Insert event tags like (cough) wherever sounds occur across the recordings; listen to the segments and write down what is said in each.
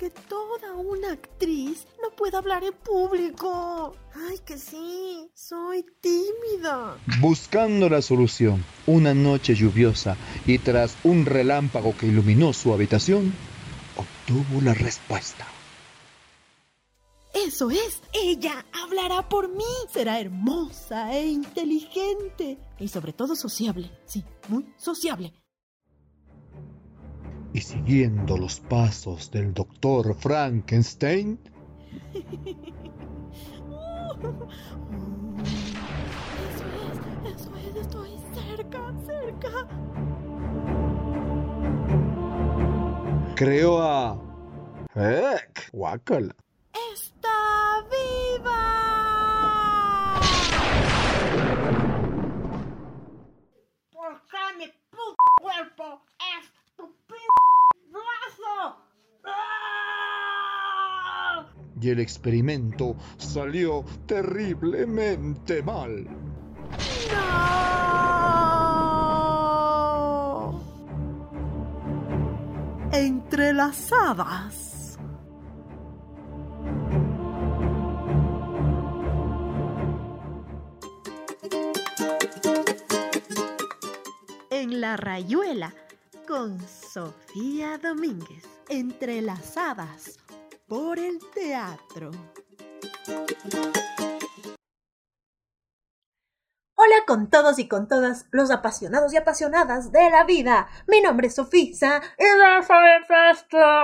que toda una actriz no puede hablar en público. Ay, que sí, soy tímida. Buscando la solución, una noche lluviosa y tras un relámpago que iluminó su habitación, obtuvo la respuesta. Eso es, ella hablará por mí. Será hermosa e inteligente y sobre todo sociable. Sí, muy sociable. Y siguiendo los pasos del doctor Frankenstein, Eso es, eso es, estoy cerca, cerca. creó a... ¡Heck! ¡Guácala! ¡Está viva! ¿Por qué mi puto cuerpo es tu p brazo? ¡Ah! Y el experimento salió terriblemente mal. ¡No! Entrelazadas. En la rayuela con Sofía Domínguez. Entrelazadas por el teatro. Hola con todos y con todas los apasionados y apasionadas de la vida. Mi nombre es Sofisa y yo soy festa.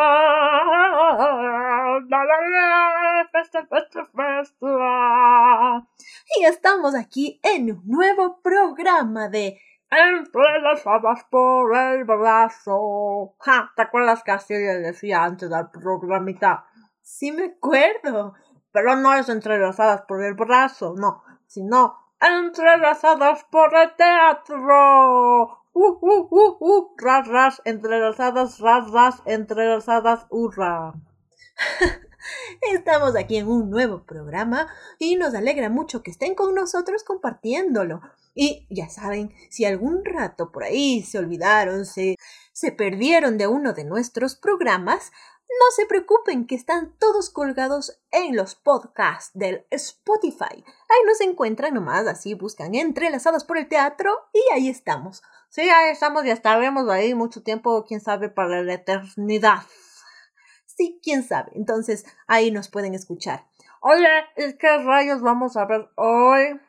Y estamos aquí en un nuevo programa de Entrelazadas por el brazo. Ja, ¿te acuerdas que así le decía antes del programita? Sí me acuerdo, pero no es entrelazadas por el brazo, no, sino entrelazadas por el teatro. Uh, uh, uh, uh, ras, ras, entrelazadas, ras, ras, entrelazadas, hurra. (laughs) Estamos aquí en un nuevo programa y nos alegra mucho que estén con nosotros compartiéndolo. Y ya saben, si algún rato por ahí se olvidaron, se, se perdieron de uno de nuestros programas, no se preocupen que están todos colgados en los podcasts del Spotify. Ahí nos encuentran nomás, así buscan entrelazadas por el teatro y ahí estamos. Sí, ahí estamos y estaremos ahí mucho tiempo, quién sabe, para la eternidad. Sí, quién sabe. Entonces ahí nos pueden escuchar. Oye, ¿y qué rayos vamos a ver hoy?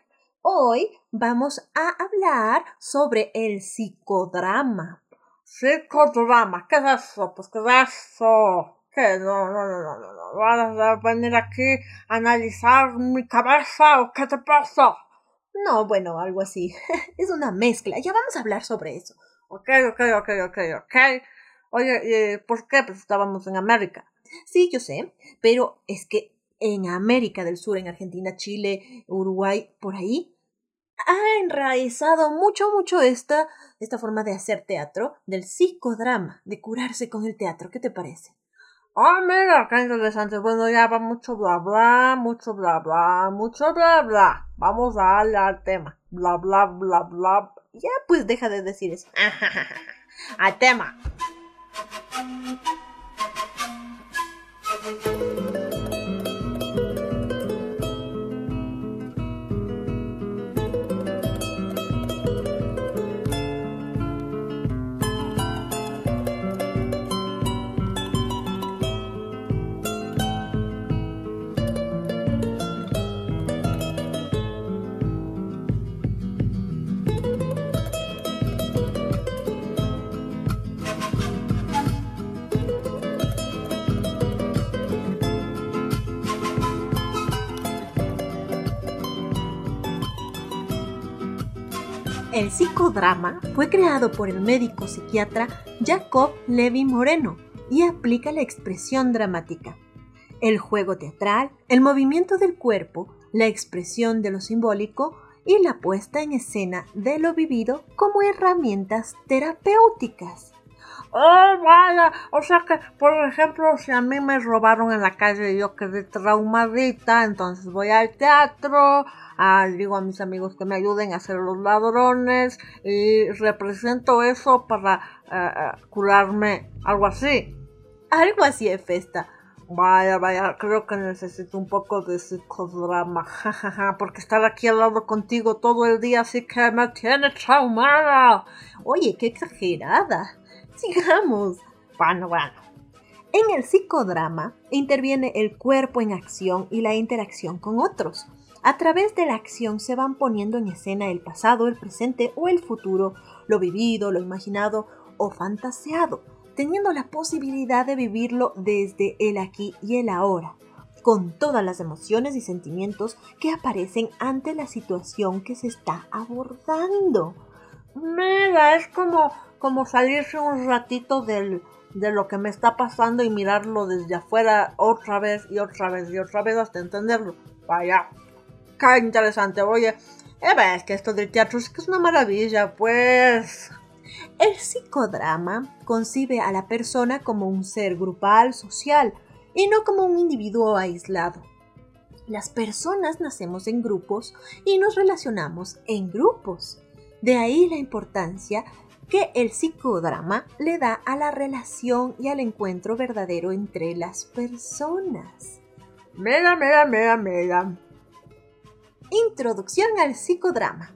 Hoy vamos a hablar sobre el psicodrama. Psicodrama, ¿qué es eso? Pues qué es eso. ¿Qué? No, no, no, no, no, no. ¿Vas a venir aquí a analizar mi cabeza o qué te pasa? No, bueno, algo así. (laughs) es una mezcla. Ya vamos a hablar sobre eso. Ok, ok, ok, ok, ok. Oye, eh, ¿por qué? Pues estábamos en América. Sí, yo sé, pero es que en América del Sur, en Argentina, Chile, Uruguay, por ahí, ha enraizado mucho, mucho esta, esta forma de hacer teatro, del psicodrama, de curarse con el teatro. ¿Qué te parece? Ah, mira, qué interesante. Bueno, ya va mucho bla bla, mucho bla bla, mucho bla bla. Vamos a al tema. Bla bla bla bla. Ya, pues deja de decir eso. (laughs) al tema. El psicodrama fue creado por el médico psiquiatra Jacob Levi Moreno y aplica la expresión dramática, el juego teatral, el movimiento del cuerpo, la expresión de lo simbólico y la puesta en escena de lo vivido como herramientas terapéuticas. Oh, vaya, o sea que, por ejemplo, si a mí me robaron en la calle y yo quedé traumadita, entonces voy al teatro, ah, digo a mis amigos que me ayuden a hacer los ladrones y represento eso para eh, curarme, algo así. Algo así es festa. Vaya, vaya, creo que necesito un poco de psicodrama, jajaja, porque estar aquí al lado contigo todo el día sí que me tiene traumada. Oye, qué exagerada. Sigamos. Bueno, bueno. En el psicodrama interviene el cuerpo en acción y la interacción con otros. A través de la acción se van poniendo en escena el pasado, el presente o el futuro, lo vivido, lo imaginado o fantaseado teniendo la posibilidad de vivirlo desde el aquí y el ahora, con todas las emociones y sentimientos que aparecen ante la situación que se está abordando. Mira, es como, como salirse un ratito del, de lo que me está pasando y mirarlo desde afuera otra vez y otra vez y otra vez hasta entenderlo. Vaya, qué interesante. Oye, es que esto del teatro es que es una maravilla, pues. El psicodrama concibe a la persona como un ser grupal, social, y no como un individuo aislado. Las personas nacemos en grupos y nos relacionamos en grupos. De ahí la importancia que el psicodrama le da a la relación y al encuentro verdadero entre las personas. Mira, mira, mira, mira. Introducción al psicodrama.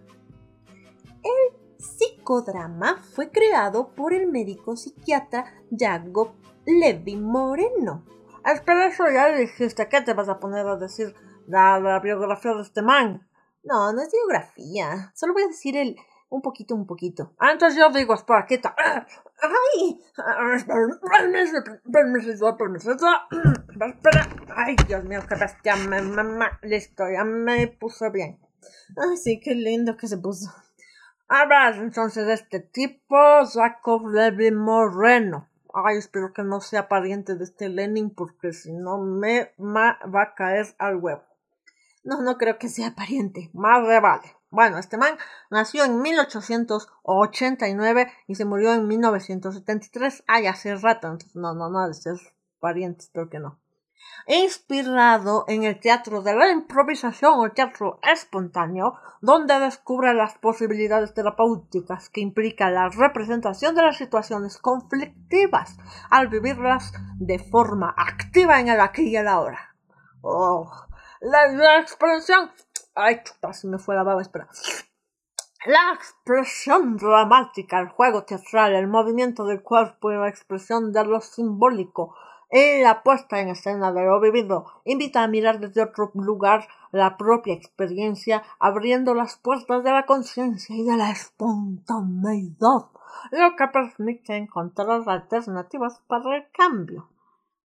El psicodrama fue creado por el médico psiquiatra Jacob Levi Moreno. Espera, eso ya dijiste. ¿Qué te vas a poner a decir la, biografía de este man? No, no es biografía. Solo voy a decir el un poquito, un poquito. Entonces yo digo, espera, ¿qué tal? ¡Ay! Ay, Dios mío, qué bestia. Listo, ya me puse bien. Ay, sí, qué lindo que se puso. Hablas entonces este tipo, Jacob Levi Moreno. Ay, espero que no sea pariente de este Lenin porque si no me va a caer al huevo. No, no creo que sea pariente. Más de vale. Bueno, este man nació en 1889 y se murió en 1973. Ay, hace rato. Entonces, no, no, no, este es pariente, espero que no inspirado en el teatro de la improvisación o teatro espontáneo, donde descubre las posibilidades terapéuticas que implica la representación de las situaciones conflictivas al vivirlas de forma activa en el aquí y el ahora. Oh, la, expresión... Ay, chuta, se me fue la baba, espera. La expresión dramática, el juego teatral, el movimiento del cuerpo y la expresión de lo simbólico y la puesta en escena de lo vivido invita a mirar desde otro lugar la propia experiencia, abriendo las puertas de la conciencia y de la espontaneidad, lo que permite encontrar alternativas para el cambio.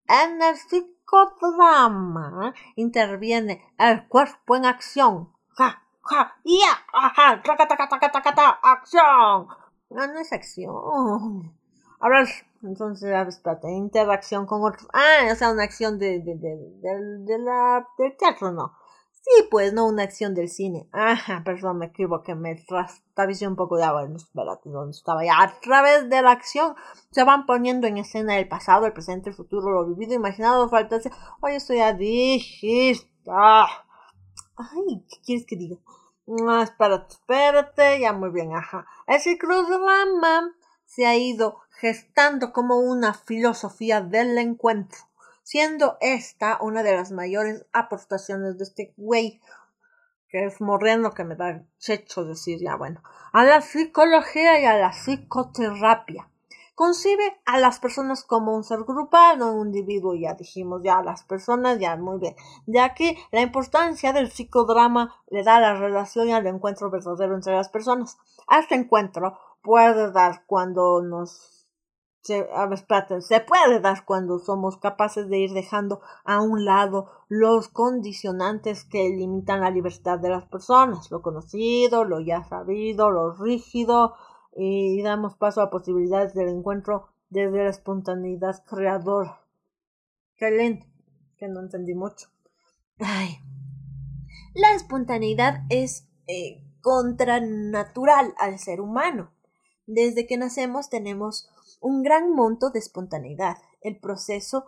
En el psicodrama interviene el cuerpo en acción. ¡Ja, ja, ya! ¡Ajá! ¡Taca, taca, taca, taca, taca! ¡Acción! No, no es acción. Ahora entonces, espérate, interacción con otros. Ah, o sea, una acción de, de, de, la, del teatro, ¿no? Sí, pues, no una acción del cine. Ajá, perdón, me equivoqué, me trastabicé un poco de agua. Espérate, ¿dónde estaba ya? A través de la acción se van poniendo en escena el pasado, el presente, el futuro, lo vivido, imaginado, faltase. Oye, esto ya dijiste. Ay, ¿qué quieres que diga? No, espérate, espérate, ya muy bien, ajá. Es que Cruz de Mama se ha ido gestando como una filosofía del encuentro, siendo esta una de las mayores aportaciones de este güey, que es Moreno, que me da checho decir ya, bueno, a la psicología y a la psicoterapia. Concibe a las personas como un ser grupal, no un individuo, ya dijimos, ya a las personas, ya muy bien. De aquí la importancia del psicodrama le da a la relación y al encuentro verdadero entre las personas. A este encuentro puede dar cuando nos se, se puede dar cuando somos capaces de ir dejando a un lado los condicionantes que limitan la libertad de las personas, lo conocido, lo ya sabido, lo rígido, y damos paso a posibilidades del encuentro desde la espontaneidad creadora. Qué lento, que no entendí mucho. Ay. La espontaneidad es eh, contranatural al ser humano. Desde que nacemos tenemos un gran monto de espontaneidad. El proceso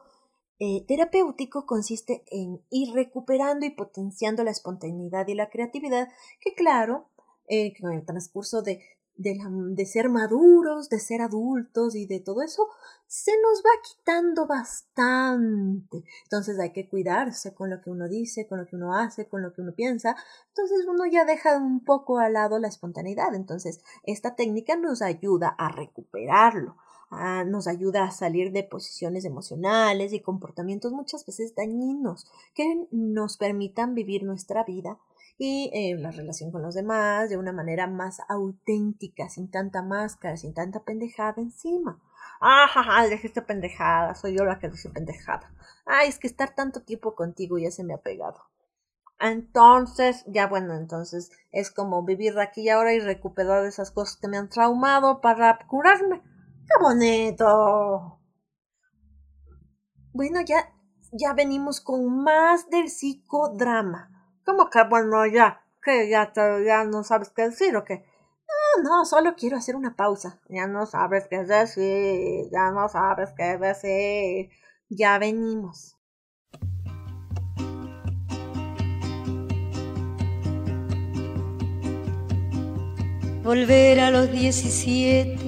eh, terapéutico consiste en ir recuperando y potenciando la espontaneidad y la creatividad que, claro, eh, el transcurso de de, ser maduros, de ser adultos y de todo eso, se nos va quitando bastante. Entonces hay que cuidarse con lo que uno dice, con lo que uno hace, con lo que uno piensa. Entonces uno ya deja un poco al lado la espontaneidad. Entonces esta técnica nos ayuda a recuperarlo. Nos ayuda a salir de posiciones emocionales y comportamientos muchas veces dañinos que nos permitan vivir nuestra vida y eh, la relación con los demás de una manera más auténtica, sin tanta máscara, sin tanta pendejada encima. Ah, jaja, dijiste pendejada, soy yo la que dice pendejada. Ay, es que estar tanto tiempo contigo ya se me ha pegado. Entonces, ya bueno, entonces es como vivir aquí y ahora y recuperar esas cosas que me han traumado para curarme. ¡Qué bonito! Bueno, ya, ya venimos con más del psicodrama. ¿Cómo que bueno ya? ¿Que ya, ya no sabes qué decir o qué? No, no, solo quiero hacer una pausa. Ya no sabes qué decir, ya no sabes qué decir. Ya venimos. Volver a los 17,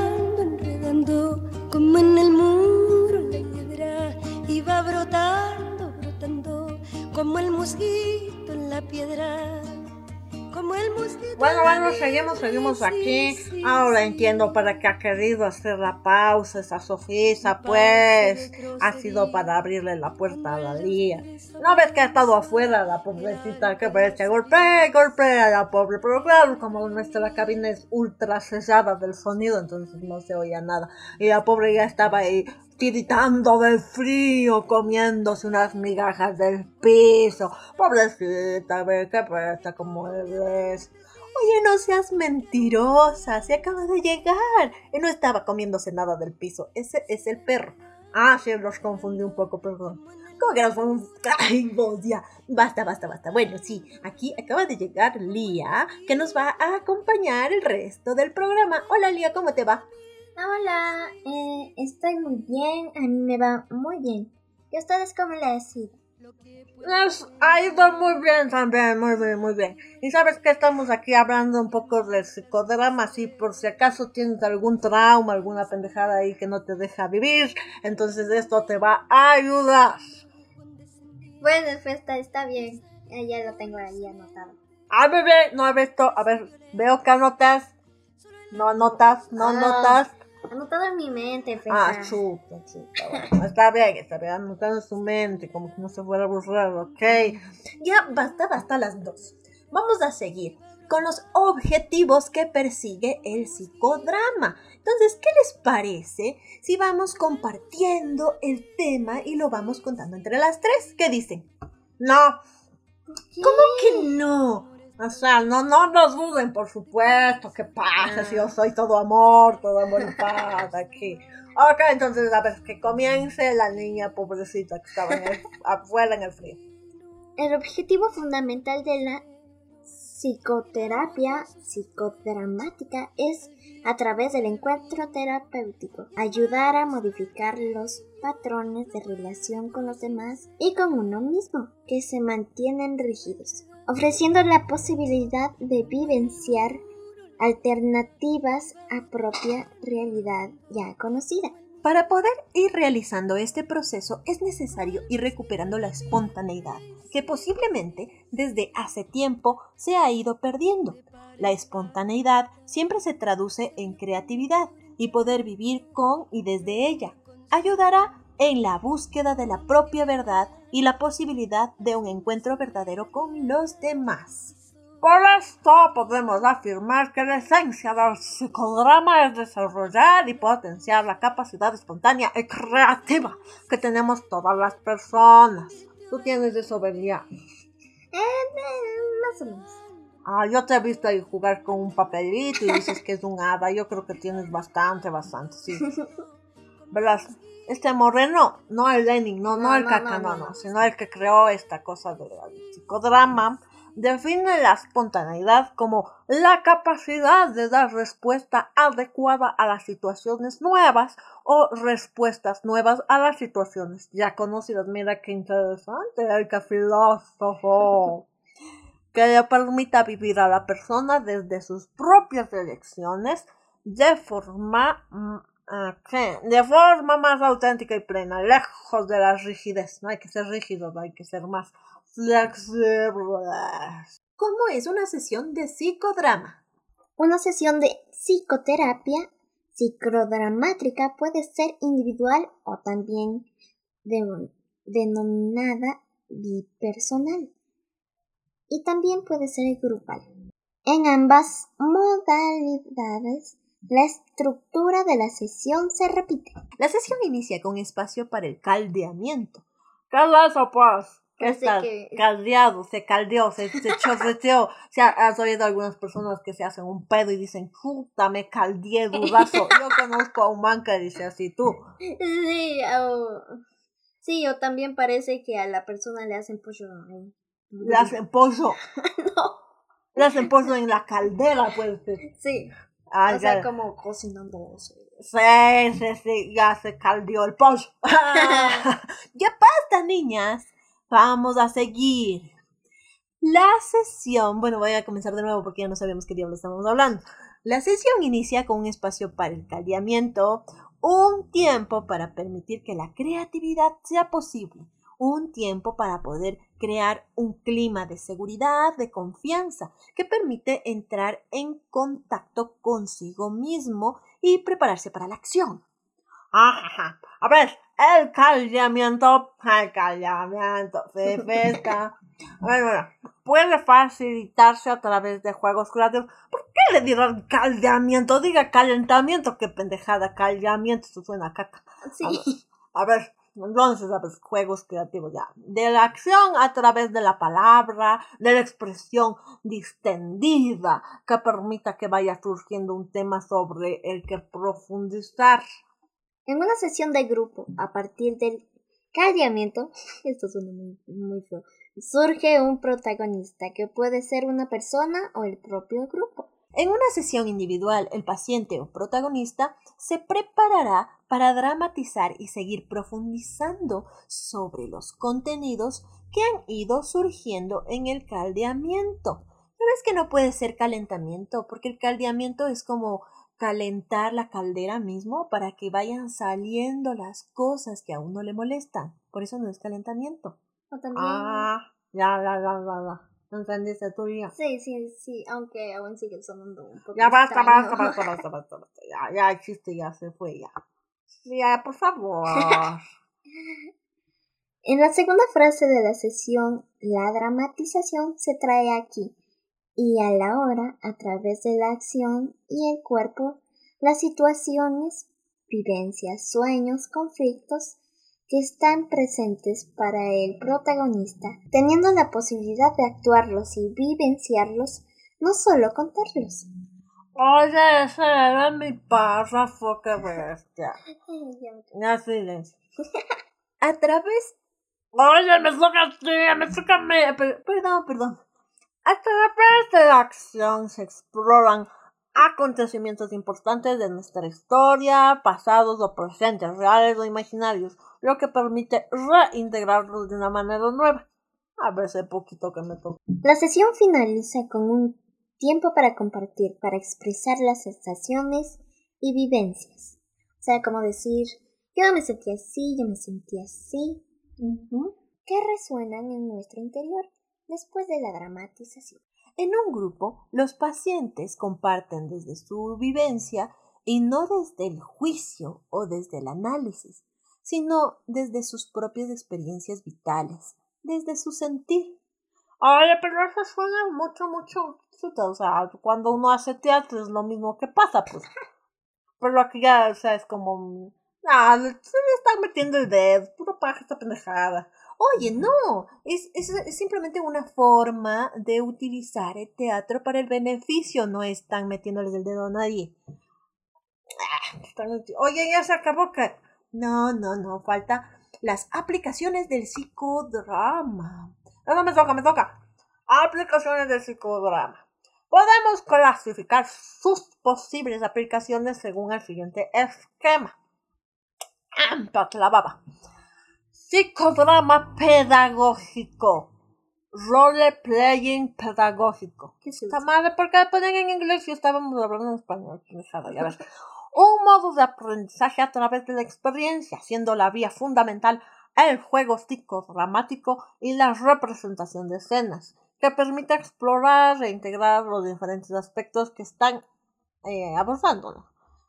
enredando como el mosquito en la piedra. Como el bueno, bueno, seguimos, seguimos aquí. Ahora entiendo para qué ha querido hacer la pausa esa Sofisa, pues ha sido para abrirle la puerta a la Lía. No ves que ha estado afuera la pobrecita que parece golpe, golpe a la pobre, pero claro, como nuestra cabina es ultra sellada del sonido, entonces no se oía nada. Y la pobre ya estaba ahí tiritando del frío, comiéndose unas migajas del piso. Pobrecita, a ver qué pasa como eres. Oye, no seas mentirosa, se acaba de llegar. Y no estaba comiéndose nada del piso, ese es el perro. Ah, sí, los confundí un poco, perdón. ¿Cómo que los confundí? Ay, ya. Basta, basta, basta. Bueno, sí, aquí acaba de llegar Lía, que nos va a acompañar el resto del programa. Hola, Lía, ¿cómo te va? Hola, eh, estoy muy bien, a mí me va muy bien. ¿Y ustedes cómo les ha ido? Nos ha ido muy bien también, muy bien, muy bien. Y sabes que estamos aquí hablando un poco de psicodrama, así por si acaso tienes algún trauma, alguna pendejada ahí que no te deja vivir, entonces esto te va a ayudar. Bueno, pues está, está bien, ya lo tengo ahí anotado. Ah, bebé, no he visto, a ver, veo que anotas, no anotas, no ah. Anotado en mi mente, pues, Ah, chuta, chuta. está bien, está bien, anotado en su mente, como que no se fuera a borrar, ok. Ya, basta, basta las dos. Vamos a seguir con los objetivos que persigue el psicodrama. Entonces, ¿qué les parece si vamos compartiendo el tema y lo vamos contando entre las tres? ¿Qué dicen? No. ¿Cómo que no? O sea, no, no nos duden, por supuesto, ¿qué pasa si yo ah. soy todo amor, todo amor y (laughs) paz aquí? Ok, entonces a ver, que comience la niña pobrecita que estaba afuera en el frío. El objetivo fundamental de la psicoterapia psicodramática es, a través del encuentro terapéutico, ayudar a modificar los patrones de relación con los demás y con uno mismo que se mantienen rígidos ofreciendo la posibilidad de vivenciar alternativas a propia realidad ya conocida. Para poder ir realizando este proceso es necesario ir recuperando la espontaneidad, que posiblemente desde hace tiempo se ha ido perdiendo. La espontaneidad siempre se traduce en creatividad y poder vivir con y desde ella. Ayudará en la búsqueda de la propia verdad y la posibilidad de un encuentro verdadero con los demás. Por esto podemos afirmar que la esencia del psicodrama es desarrollar y potenciar la capacidad espontánea y creativa que tenemos todas las personas. ¿Tú tienes eso, Eh, más o menos. Ah, yo te he visto ahí jugar con un papelito y dices que es un hada. Yo creo que tienes bastante, bastante, sí. (laughs) Este Moreno, no el Lenin, no, no, el caca, no, no, sino el que creó esta cosa del psicodrama, define la espontaneidad como la capacidad de dar respuesta adecuada a las situaciones nuevas o respuestas nuevas a las situaciones ya conocidas. Mira qué interesante, el que filósofo. (laughs) Que le permita vivir a la persona desde sus propias elecciones de forma mm, de forma más auténtica y plena, lejos de la rigidez. No hay que ser rígido, hay que ser más flexibles. ¿Cómo es una sesión de psicodrama? Una sesión de psicoterapia psicodramática puede ser individual o también denominada bipersonal y también puede ser grupal. En ambas modalidades, la estructura de la sesión se repite. La sesión inicia con espacio para el caldeamiento. ¿Qué es eso, pues? está caldeado, se caldeó, se, se chorreteó. O sea, has oído algunas personas que se hacen un pedo y dicen, puta, me caldeé durazo. Yo conozco a un man que dice así, tú. Sí, o, sí, o también parece que a la persona le hacen pollo. Le hacen pollo. (laughs) no. Le hacen pollo en la caldera, pues. Sí. O sea, como cocinando. Sí, sí, sí, ya se caldeó el pollo. (laughs) ya basta, niñas. Vamos a seguir. La sesión, bueno, voy a comenzar de nuevo porque ya no sabemos qué diablos estamos hablando. La sesión inicia con un espacio para el caldeamiento, un tiempo para permitir que la creatividad sea posible, un tiempo para poder crear un clima de seguridad, de confianza, que permite entrar en contacto consigo mismo y prepararse para la acción. Ajá, a ver, el caldeamiento, el caldeamiento, se (laughs) pesca. Bueno, bueno, puede facilitarse a través de juegos creativos. ¿Por qué le dirán caldeamiento? Diga calentamiento, qué pendejada, caldeamiento, eso suena a caca. Sí. a ver entonces. Juegos creativos ya. De la acción a través de la palabra, de la expresión distendida, que permita que vaya surgiendo un tema sobre el que profundizar. En una sesión de grupo, a partir del caldeamiento, (laughs) esto suena muy, muy feo, surge un protagonista que puede ser una persona o el propio grupo. En una sesión individual, el paciente o protagonista se preparará para dramatizar y seguir profundizando sobre los contenidos que han ido surgiendo en el caldeamiento. ¿Sabes que no puede ser calentamiento? Porque el caldeamiento es como calentar la caldera mismo para que vayan saliendo las cosas que a uno le molestan. Por eso no es calentamiento. Ah, ya, ya, ya, ya, ya. ¿Entendiste tú ya? Sí, sí, sí, aunque aún sigue sonando un poco. Ya basta, basta, basta, (laughs) basta, basta, basta. Ya, ya existe, ya se fue, ya. Ya, por favor. (laughs) en la segunda frase de la sesión, la dramatización se trae aquí y a la hora, a través de la acción y el cuerpo, las situaciones, vivencias, sueños, conflictos, que están presentes para el protagonista, teniendo la posibilidad de actuarlos y vivenciarlos, no solo contarlos. Oye, ese era mi párrafo, qué (laughs) bestia. Ya silencio. (laughs) A través... Oye, me toca me toca me... Perdón, perdón. A través de la acción se exploran acontecimientos importantes de nuestra historia, pasados o presentes, reales o imaginarios, lo que permite reintegrarlos de una manera nueva. A veces poquito que me toca. La sesión finaliza con un tiempo para compartir, para expresar las sensaciones y vivencias. O sea, como decir, yo me sentí así, yo me sentí así, ¿Qué resuenan en nuestro interior después de la dramatización. En un grupo, los pacientes comparten desde su vivencia y no desde el juicio o desde el análisis, sino desde sus propias experiencias vitales, desde su sentir. Oye, pero eso suena mucho, mucho, o sea, cuando uno hace teatro es lo mismo que pasa, pues. Pero que ya, o sea, es como, ah, se le están metiendo el dedo, pura paja esta pendejada. Oye, no, es, es, simplemente una forma de utilizar el teatro para el beneficio, no están metiéndoles el dedo a nadie. Ah, oye, ya se acabó que... No, no, no, falta las aplicaciones del psicodrama. No, no me toca, me toca. Aplicaciones del psicodrama. Podemos clasificar sus posibles aplicaciones según el siguiente esquema. la baba. Psicodrama pedagógico. Role playing pedagógico. ¿Qué es Está mal, porque ponen en inglés y estábamos hablando en español. Ya ves. Un modo de aprendizaje a través de la experiencia, siendo la vía fundamental el juego psicodramático y la representación de escenas que permite explorar e integrar los diferentes aspectos que están eh.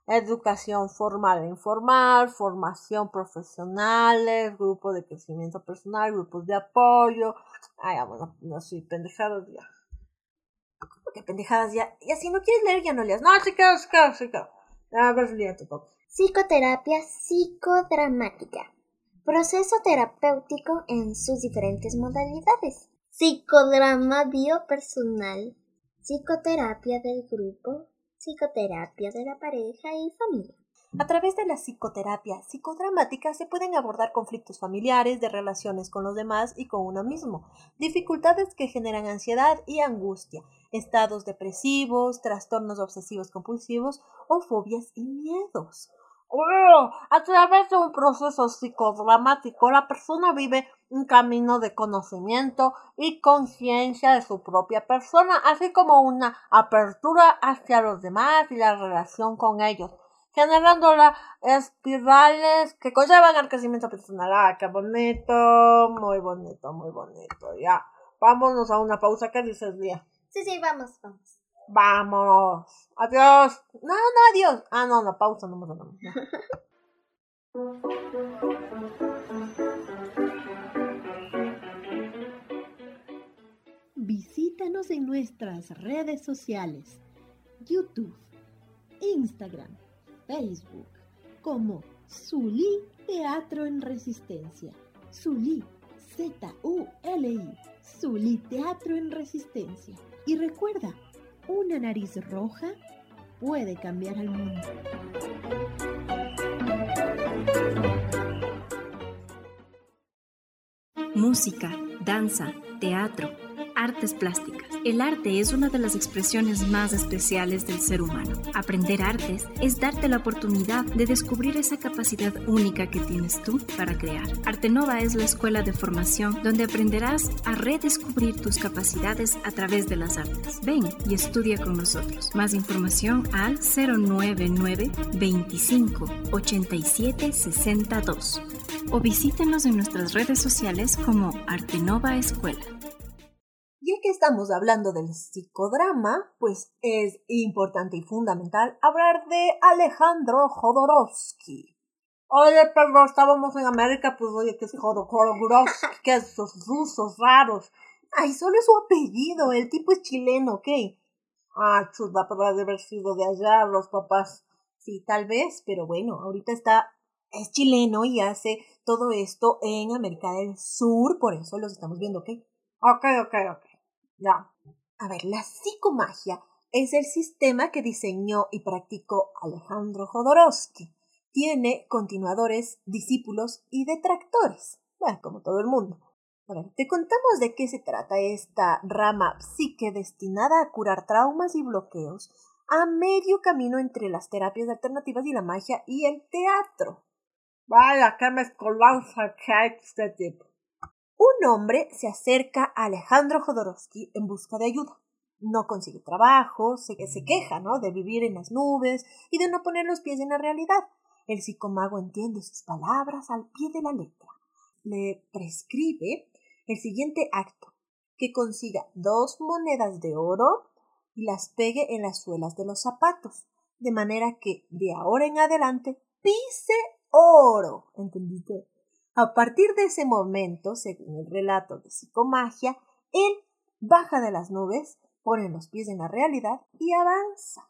Educación formal e informal, formación profesional, grupo de crecimiento personal, grupos de apoyo. Ay, ah, bueno, no soy pendejadas ya. ¿Cómo que pendejadas ya? Y si no quieres leer, ya no leas. No, sí queda, sí queda, sí queda. A ver, lee tu Psicoterapia psicodramática. Proceso terapéutico en sus diferentes modalidades psicodrama biopersonal, psicoterapia del grupo, psicoterapia de la pareja y familia. A través de la psicoterapia psicodramática se pueden abordar conflictos familiares, de relaciones con los demás y con uno mismo, dificultades que generan ansiedad y angustia, estados depresivos, trastornos obsesivos compulsivos o fobias y miedos. a través de un proceso psicodramático, la persona vive un camino de conocimiento y conciencia de su propia persona, así como una apertura hacia los demás y la relación con ellos, generando las espirales que conllevan al crecimiento personal. ¡Ah, qué bonito! Muy bonito, muy bonito. Ya, vámonos a una pausa. ¿Qué dices, Lía? Sí, sí, vamos, vamos. Vámonos. Adiós. No, no, adiós. Ah, no, no, pausa, no, no, no. (laughs) Visítanos en nuestras redes sociales, YouTube, Instagram, Facebook, como Zulí Teatro en Resistencia. Zulí, Z-U-L-I, Zulí Teatro en Resistencia. Y recuerda, una nariz roja puede cambiar al mundo. Música, danza, teatro artes plásticas. El arte es una de las expresiones más especiales del ser humano. Aprender artes es darte la oportunidad de descubrir esa capacidad única que tienes tú para crear. Artenova es la escuela de formación donde aprenderás a redescubrir tus capacidades a través de las artes. Ven y estudia con nosotros. Más información al 099 25 87 62 o visítenos en nuestras redes sociales como Artenova Escuela. Que estamos hablando del psicodrama, pues es importante y fundamental hablar de Alejandro Jodorowsky. Oye, perdón, estábamos en América, pues oye, que es Jodorowsky, que es esos rusos raros. Ay, solo es su apellido, el tipo es chileno, ¿ok? Ah, chusma, pero de haber sido de allá, los papás. Sí, tal vez, pero bueno, ahorita está, es chileno y hace todo esto en América del Sur, por eso los estamos viendo, ¿ok? Ok, ok, ok. Ya. A ver, la psicomagia es el sistema que diseñó y practicó Alejandro Jodorowsky. Tiene continuadores, discípulos y detractores. Bueno, como todo el mundo. Te contamos de qué se trata esta rama psique destinada a curar traumas y bloqueos a medio camino entre las terapias alternativas y la magia y el teatro. Vaya, qué mezcolanza que hay este tipo un hombre se acerca a Alejandro Jodorowsky en busca de ayuda. No consigue trabajo, se, se queja, ¿no? De vivir en las nubes y de no poner los pies en la realidad. El psicomago entiende sus palabras al pie de la letra. Le prescribe el siguiente acto, que consiga dos monedas de oro y las pegue en las suelas de los zapatos, de manera que de ahora en adelante pise oro. ¿Entendiste? A partir de ese momento, según el relato de psicomagia, él baja de las nubes, pone los pies en la realidad y avanza.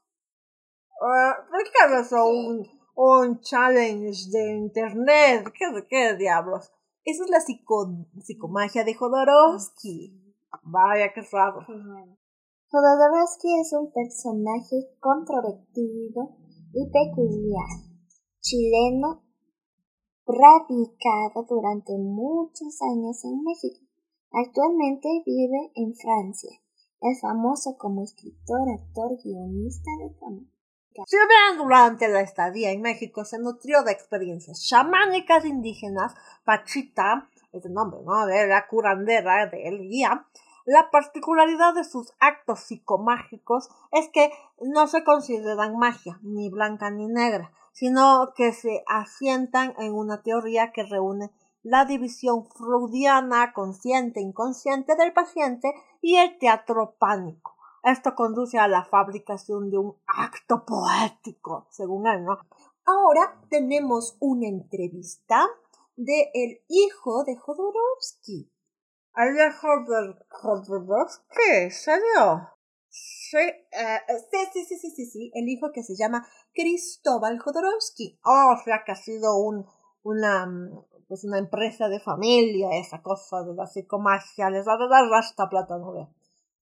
Uh, un, un challenge de internet? ¿Qué, qué diablos? Esa es la psico, psicomagia de Jodorowsky. Vaya, qué raro. Jodorowsky es un personaje controvertido y peculiar, chileno, radicado durante muchos años en México. Actualmente vive en Francia. Es famoso como escritor, actor, guionista de cómics. Si durante la estadía en México se nutrió de experiencias chamánicas indígenas, Pachita, es el nombre ¿no? de la curandera de el guía, la particularidad de sus actos psicomágicos es que no se consideran magia, ni blanca ni negra, sino que se asientan en una teoría que reúne la división freudiana consciente e inconsciente del paciente y el teatro pánico. Esto conduce a la fabricación de un acto poético, según él, ¿no? Ahora tenemos una entrevista de el hijo de Jodorowsky. Jodorowsky, ¿serio? Sí, eh, sí, sí, sí, sí, sí, el hijo que se llama Cristóbal Jodorowsky. Oh, o sea que ha sido un, una, pues una empresa de familia, esa cosa de la psicomagia, les va a dar rasta plata, no ve.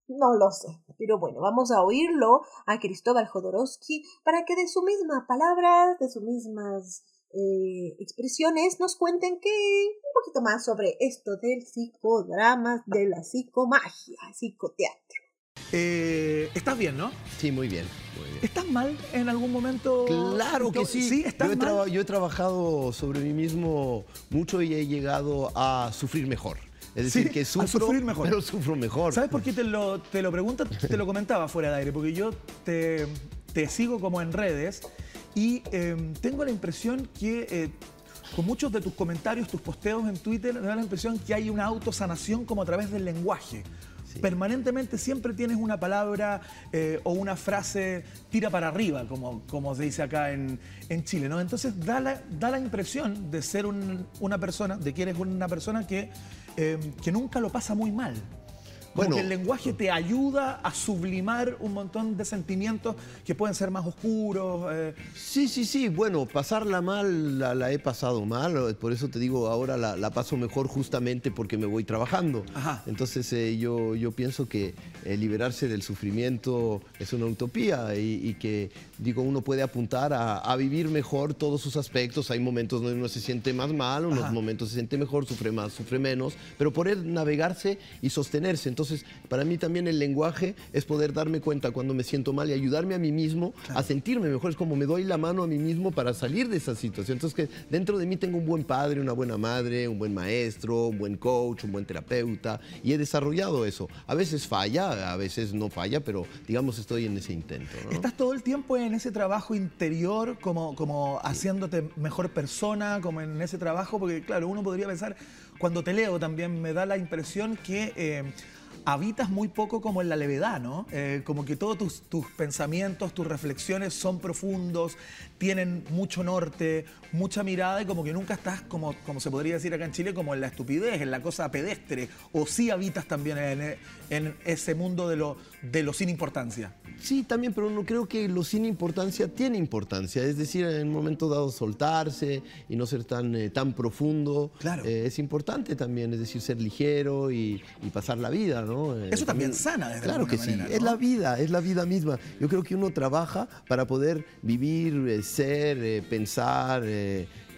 No lo sé, pero bueno, vamos a oírlo a Cristóbal Jodorowsky para que de su misma palabra, de sus mismas eh, expresiones, nos cuenten que un poquito más sobre esto del psicodrama, de la psicomagia, psicoteatro. Eh, ¿Estás bien, no? Sí, muy bien, muy bien. ¿Estás mal en algún momento? Claro que sí. ¿Sí? ¿Estás yo, he mal? traba- yo he trabajado sobre mí mismo mucho y he llegado a sufrir mejor. Es decir, Sí, que sufro, sufrir mejor. pero sufro mejor. ¿Sabes por qué te lo, te lo pregunto? Te lo comentaba fuera de aire, porque yo te, te sigo como en redes y eh, tengo la impresión que eh, con muchos de tus comentarios, tus posteos en Twitter, me da la impresión que hay una autosanación como a través del lenguaje. Permanentemente siempre tienes una palabra eh, o una frase tira para arriba, como, como se dice acá en, en Chile, ¿no? Entonces da la, da la impresión de ser un- una persona, de que eres una persona que, eh, que nunca lo pasa muy mal. Bueno. que el lenguaje te ayuda a sublimar un montón de sentimientos que pueden ser más oscuros. eh, Sí, sí, sí. Bueno, pasarla mal la, la he pasado mal. Por eso te digo, ahora la, la paso mejor justamente porque me voy trabajando. Ajá. Entonces eh, yo, yo pienso que eh, liberarse del sufrimiento es una utopía y, y que, digo, uno puede apuntar a, a vivir mejor todos sus aspectos. Hay momentos donde uno se siente más mal, unos Ajá. momentos se siente mejor, sufre más, sufre menos, pero poder navegarse y sostenerse. Entonces, para mí también el lenguaje es poder darme cuenta cuando me siento mal y ayudarme a mí mismo a sentirme mejor. Es como me doy la mano a mí mismo para salir de esa situación. Entonces, que dentro de mí tengo un buen padre, una buena madre, un buen maestro, un buen coach, un buen terapeuta y he desarrollado eso. A veces falla, a veces no falla, pero digamos estoy en ese intento. ¿no? Estás todo el tiempo en ese trabajo interior, como, como haciéndote mejor persona, como en ese trabajo, porque claro, uno podría pensar, cuando te leo también me da la impresión que eh, habitas muy poco como en la levedad, ¿no? Eh, como que todos tus, tus pensamientos, tus reflexiones son profundos, tienen mucho norte, mucha mirada y como que nunca estás, como, como se podría decir acá en Chile, como en la estupidez, en la cosa pedestre, o sí habitas también en, en ese mundo de lo, de lo sin importancia. Sí, también, pero no creo que lo sin importancia tiene importancia. Es decir, en un momento dado soltarse y no ser tan, eh, tan profundo Claro. eh, es importante también. Es decir, ser ligero y, y pasar la vida, ¿no? Eh, Eso también sana, desde Claro que sí. manera, Es ¿no? la vida, es la vida misma. Yo creo que uno trabaja para poder vivir, eh, ser, eh, pensar.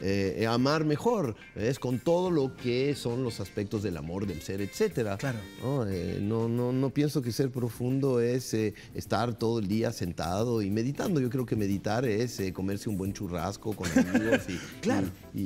Eh, eh, amar mejor, es con todo lo que son los aspectos del amor, del ser, etcétera. Claro. ¿no? Eh, no, no, no pienso que ser profundo es eh, estar todo el día sentado y meditando. Yo creo que meditar es comerse un buen churrasco con (laughs) amigos y, Claro. y, y-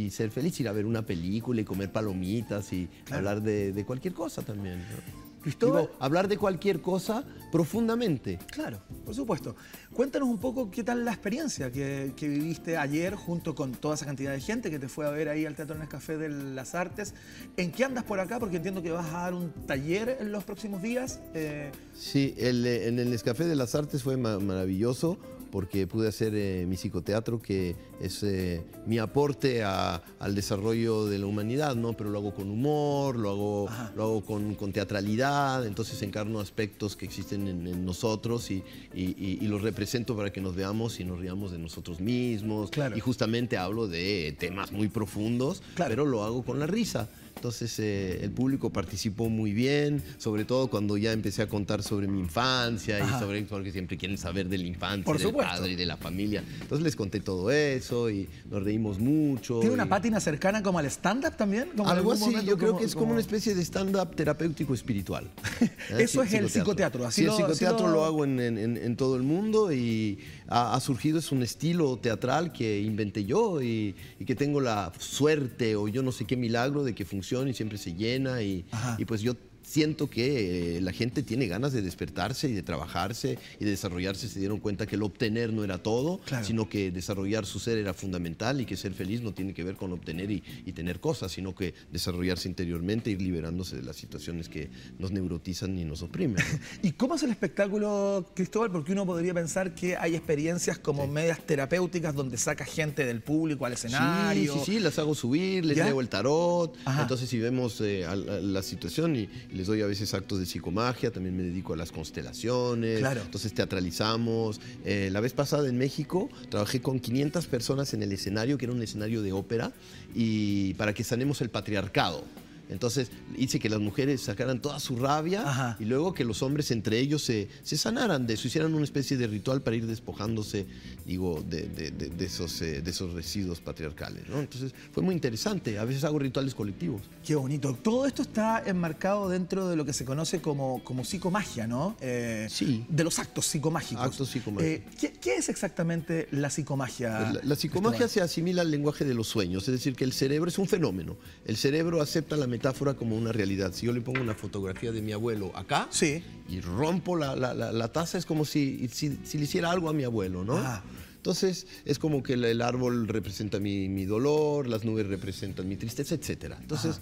y- y ser feliz, ir a ver una película y comer palomitas y hablar de, de cualquier cosa también. ¿no? Cristóbal, Digo, hablar de cualquier cosa profundamente. claro, por supuesto. Cuéntanos un poco qué tal la experiencia que, que viviste ayer junto con toda esa cantidad de gente que te fue a ver ahí al Teatro Nescafé de las Artes. ¿En qué andas por acá? Porque entiendo que vas a dar un taller en los próximos días. Eh, Sí, el, eh, en el Nescafé de las Artes fue ma- maravilloso porque pude hacer eh, mi psicoteatro, que es eh, mi aporte a- al desarrollo de la humanidad, ¿no? Pero lo hago con humor, lo hago, lo hago con, con teatralidad, entonces encarno aspectos que existen en, en nosotros y, y- y- y los represento para que nos veamos y nos riamos de nosotros mismos. Claro. Y justamente hablo de temas muy profundos, pero lo hago con la risa. Entonces eh, el público participó muy bien, sobre todo cuando ya empecé a contar sobre mi infancia Ajá. y sobre porque siempre quieren saber de la infancia, Por del supuesto. padre y de la familia. Entonces les conté todo eso y nos reímos mucho. ¿Tiene una y- pátina cercana como al stand-up también? Como Algo así, momento yo creo como- que es como, como- una especie de stand-up terapéutico espiritual. (laughs) ¿Eh? Eso es el psicoteatro, así sí, el psicoteatro lo- lo... hago en, en- en- todo el mundo y ha, ha surgido, es un estilo teatral que inventé yo y, y que tengo la suerte o yo no sé qué milagro de que y siempre se llena y, y pues yo siento que eh, la gente tiene ganas de despertarse y de trabajarse y de desarrollarse. Se dieron cuenta que el obtener no era todo, sino que desarrollar su ser era fundamental y que ser feliz no tiene que ver con obtener y, y tener cosas, sino que desarrollarse interiormente, ir liberándose de las situaciones que nos neurotizan y nos oprimen. ¿no? (laughs) ¿Y cómo es el espectáculo, Cristóbal? Porque uno podría pensar que hay experiencias como medias terapéuticas donde saca gente del público al escenario. Sí, sí, sí, las hago subir, les ¿Ya? leo el tarot. Ajá. Entonces, si vemos eh, a- a la situación y les doy a veces actos de psicomagia, también me dedico a las constelaciones. Claro. Entonces, teatralizamos. Eh, la vez pasada en México trabajé con 500 personas en el escenario, que era un escenario de ópera, y para que sanemos el patriarcado. Entonces hice que las mujeres sacaran toda su rabia y luego que los hombres entre ellos se, se sanaran de eso, hicieran una especie de ritual para ir despojándose, digo, de, de- de- de esos, eh, de esos residuos patriarcales. ¿no? Entonces fue muy interesante. A veces hago rituales colectivos. Qué bonito. Todo esto está enmarcado dentro de lo que se conoce como, como psicomagia, ¿no? sí. De los actos psicomágicos. Actos psicomágicos. Eh, ¿qué, qué es exactamente la psicomagia? Pues La, la psicomagia se asimila al lenguaje de los sueños, es decir, que el cerebro es un fenómeno. El cerebro acepta la metáfora como una realidad. Si yo le pongo una fotografía de mi abuelo acá y rompo la, la- la- la taza, es como si, si- si le hiciera algo a mi abuelo, ¿no? Entonces es como que el, árbol representa mi, mi dolor, las nubes representan mi tristeza, etc. Entonces,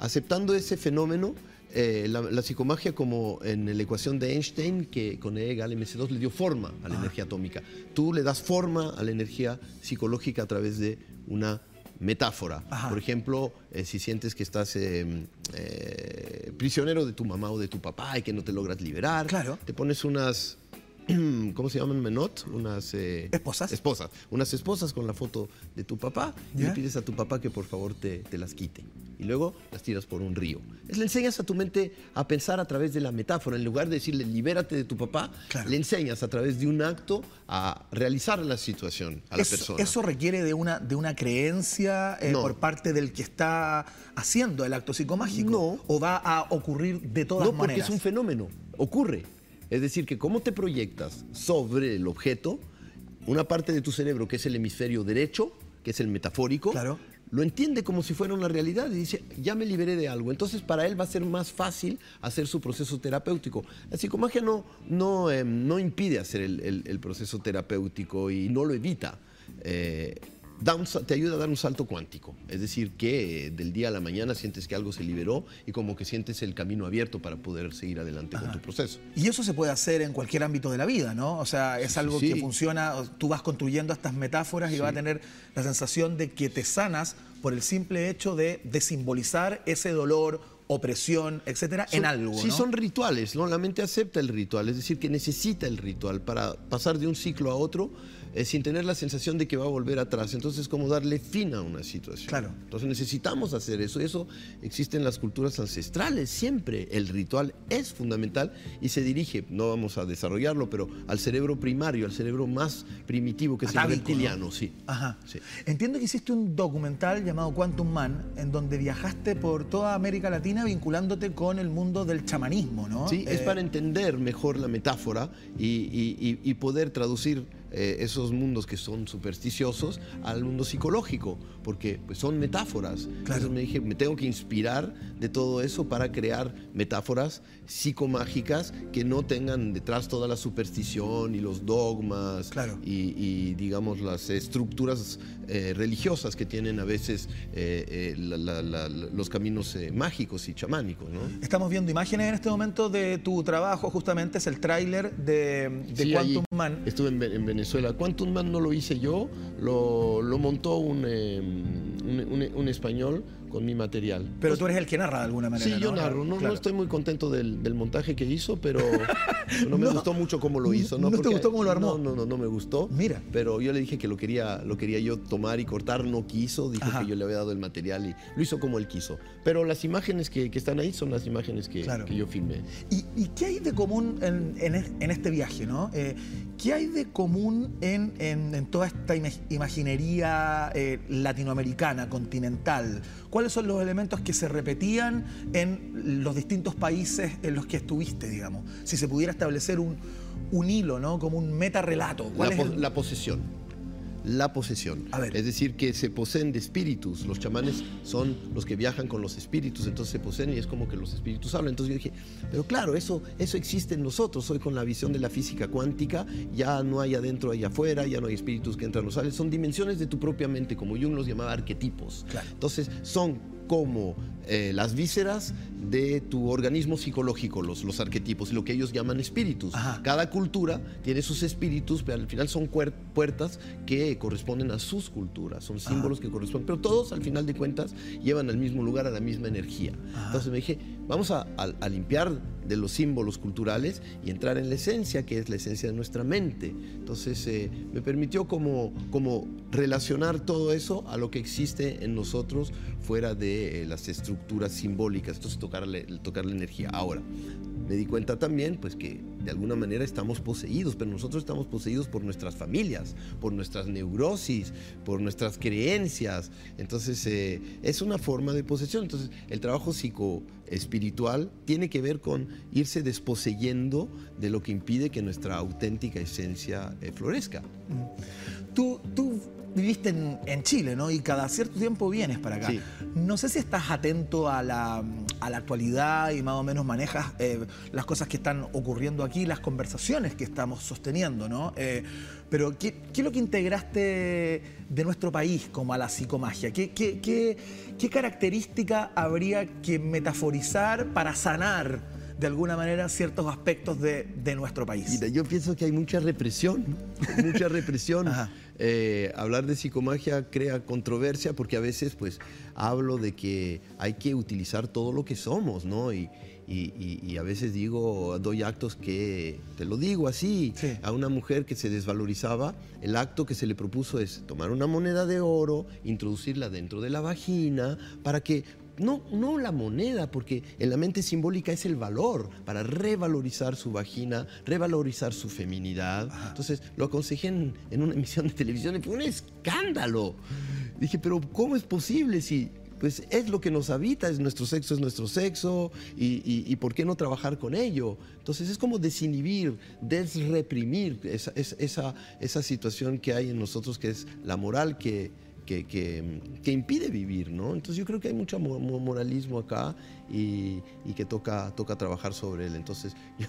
aceptando ese fenómeno, eh, la, la psicomagia como en la ecuación de Einstein, que con E igual a MC2 le dio forma a la energía atómica. Tú le das forma a la energía psicológica a través de una metáfora. Por ejemplo, eh, si sientes que estás eh, eh, prisionero de tu mamá o de tu papá y que no te logras liberar, te pones unas... (clears throat) ¿Cómo se llaman? Menot, unas... ¿Esposas? Esposas. Unas esposas con la foto de tu papá y ¿Ya? le pides a tu papá que por favor te, te las quite. Y luego las tiras por un río. Es, le enseñas a tu mente a pensar a través de la metáfora. En lugar de decirle libérate de tu papá, le enseñas a través de un acto a realizar la situación a la eso, persona. eso requiere de una, de una creencia eh, No. por parte del que está haciendo el acto psicomágico. No. ¿O va a ocurrir de todas no, porque maneras? es un fenómeno, ocurre. Es decir, que cómo te proyectas sobre el objeto, una parte de tu cerebro, que es el hemisferio derecho, que es el metafórico, lo entiende como si fuera una realidad y dice, ya me liberé de algo. Entonces para él va a ser más fácil hacer su proceso terapéutico. La psicomagia no, no, eh, no impide hacer el, el- el proceso terapéutico y no lo evita. Eh, da un te ayuda a dar un salto cuántico. Es decir, que eh, del día a la mañana sientes que algo se liberó y como que sientes el camino abierto para poder seguir adelante con tu proceso. Y eso se puede hacer en cualquier ámbito de la vida, ¿no? O sea, es algo sí. que funciona, tú vas construyendo estas metáforas y vas a tener la sensación de que te sanas por el simple hecho de, de simbolizar ese dolor, opresión, etcétera, en Son- algo, Sí, ¿no? son rituales, ¿no? La mente acepta el ritual, es decir, que necesita el ritual para pasar de un ciclo a otro eh, sin tener la sensación de que va a volver atrás. Entonces, es como darle fin a una situación. Claro. Entonces, necesitamos hacer eso. Eso existe en las culturas ancestrales, siempre. El ritual es fundamental y se dirige, no vamos a desarrollarlo, pero al cerebro primario, al cerebro más primitivo, que es el Atávico, ¿no? reptiliano, sí. Ajá. Entiendo que hiciste un documental llamado Quantum Man, en donde viajaste por toda América Latina vinculándote con el mundo del chamanismo, ¿no? Sí, es Eh, para entender mejor la metáfora y, y- y- y poder traducir eh, esos mundos que son supersticiosos al mundo psicológico, porque pues, son metáforas. Entonces me dije, me tengo que inspirar de todo eso para crear metáforas psicomágicas que no tengan detrás toda la superstición y los dogmas y, y, digamos las estructuras eh, religiosas que tienen a veces eh, eh, la- la- la- los caminos eh, mágicos y chamánicos. ¿no? Estamos viendo imágenes en este momento de tu trabajo, justamente es el tráiler de, de Sí, Quantum Man. Estuve en, en Venezuela. Venezuela. Quantum Man no lo hice yo, lo, montó un, eh, un, un- un español con mi material. Pero tú eres el que narra de alguna manera. Sí, yo ¿no? narro. No, Claro. no estoy muy contento del, del montaje que hizo, pero (laughs) no me No. gustó mucho cómo lo hizo. ¿no? (laughs) ¿No te gustó cómo lo armó? No, no, no, me gustó. Mira. Pero yo le dije que lo quería, lo quería yo tomar y cortar, no quiso. Dijo Ajá. que yo le había dado el material y lo hizo como él quiso. Pero las imágenes que, que están ahí son las imágenes que, Claro. que yo filmé. ¿Y, y qué hay de común en, en en este viaje, no? Eh, ¿Qué hay de común en, en- toda esta ima- imaginería eh, latinoamericana, continental? ¿Cuáles son los elementos que se repetían en los distintos países en los que estuviste, digamos? Si se pudiera establecer un, un hilo, ¿no? Como un metarrelato. ¿Cuál La, es po- el- la posesión. La posesión. A ver. Es decir, que se poseen de espíritus. Los chamanes son los que viajan con los espíritus, entonces se poseen y es como que los espíritus hablan. Entonces yo dije, pero claro, eso, eso existe en nosotros. Hoy con la visión de la física cuántica, ya no hay adentro, hay afuera, ya no hay espíritus que entran o salen. Son dimensiones de tu propia mente, como Jung los llamaba arquetipos. Claro. Entonces son como eh, las vísceras de tu organismo psicológico, los, los arquetipos, lo que ellos llaman espíritus. Ajá. Cada cultura tiene sus espíritus, pero al final son puertas que corresponden a sus culturas, son símbolos que corresponden, pero todos al final de cuentas llevan al mismo lugar, a la misma energía. Entonces me dije, vamos a, limpiar de los símbolos culturales y entrar en la esencia, que es la esencia de nuestra mente. Entonces eh, me permitió como, relacionar todo eso a lo que existe en nosotros fuera de eh, las estructuras simbólicas, entonces tocarle, tocar la energía. Ahora, me di cuenta también pues que de alguna manera estamos poseídos, pero nosotros estamos poseídos por nuestras familias, por nuestras neurosis, por nuestras creencias. Entonces eh, es una forma de posesión. Entonces el trabajo psicoespiritual tiene que ver con irse desposeyendo de lo que impide que nuestra auténtica esencia eh, florezca. Tú, tú viviste en, en Chile, ¿no? Y cada cierto tiempo vienes para acá. Sí. No sé si estás atento a la, a la actualidad y más o menos manejas eh, las cosas que están ocurriendo aquí, las conversaciones que estamos sosteniendo, ¿no? Eh, pero, ¿qué, qué es lo que integraste de nuestro país como a la psicomagia? ¿Qué, qué, qué, qué característica habría que metaforizar para sanar de alguna manera ciertos aspectos de, de nuestro país? Mira, yo pienso que hay mucha represión, mucha represión. (laughs) Ajá. Eh, hablar de psicomagia crea controversia porque a veces pues hablo de que hay que utilizar todo lo que somos, ¿no? Y, y- y- y a veces digo, doy actos que, te lo digo así, Sí. a una mujer que se desvalorizaba, el acto que se le propuso es tomar una moneda de oro, introducirla dentro de la vagina, para que no, no la moneda, porque en la mente simbólica es el valor para revalorizar su vagina, revalorizar su feminidad. Entonces lo aconsejé en, en una emisión de televisión y fue un escándalo. Dije, pero ¿cómo es posible si pues es lo que nos habita, es nuestro sexo, es nuestro sexo, y, y- y por qué no trabajar con ello? Entonces es como desinhibir, desreprimir esa, esa situación que hay en nosotros, que es la moral que, que, que- que impide vivir, ¿no? Entonces yo creo que hay mucho mo- mo- moralismo acá y, y que toca, toca trabajar sobre él. Entonces (laughs) yo,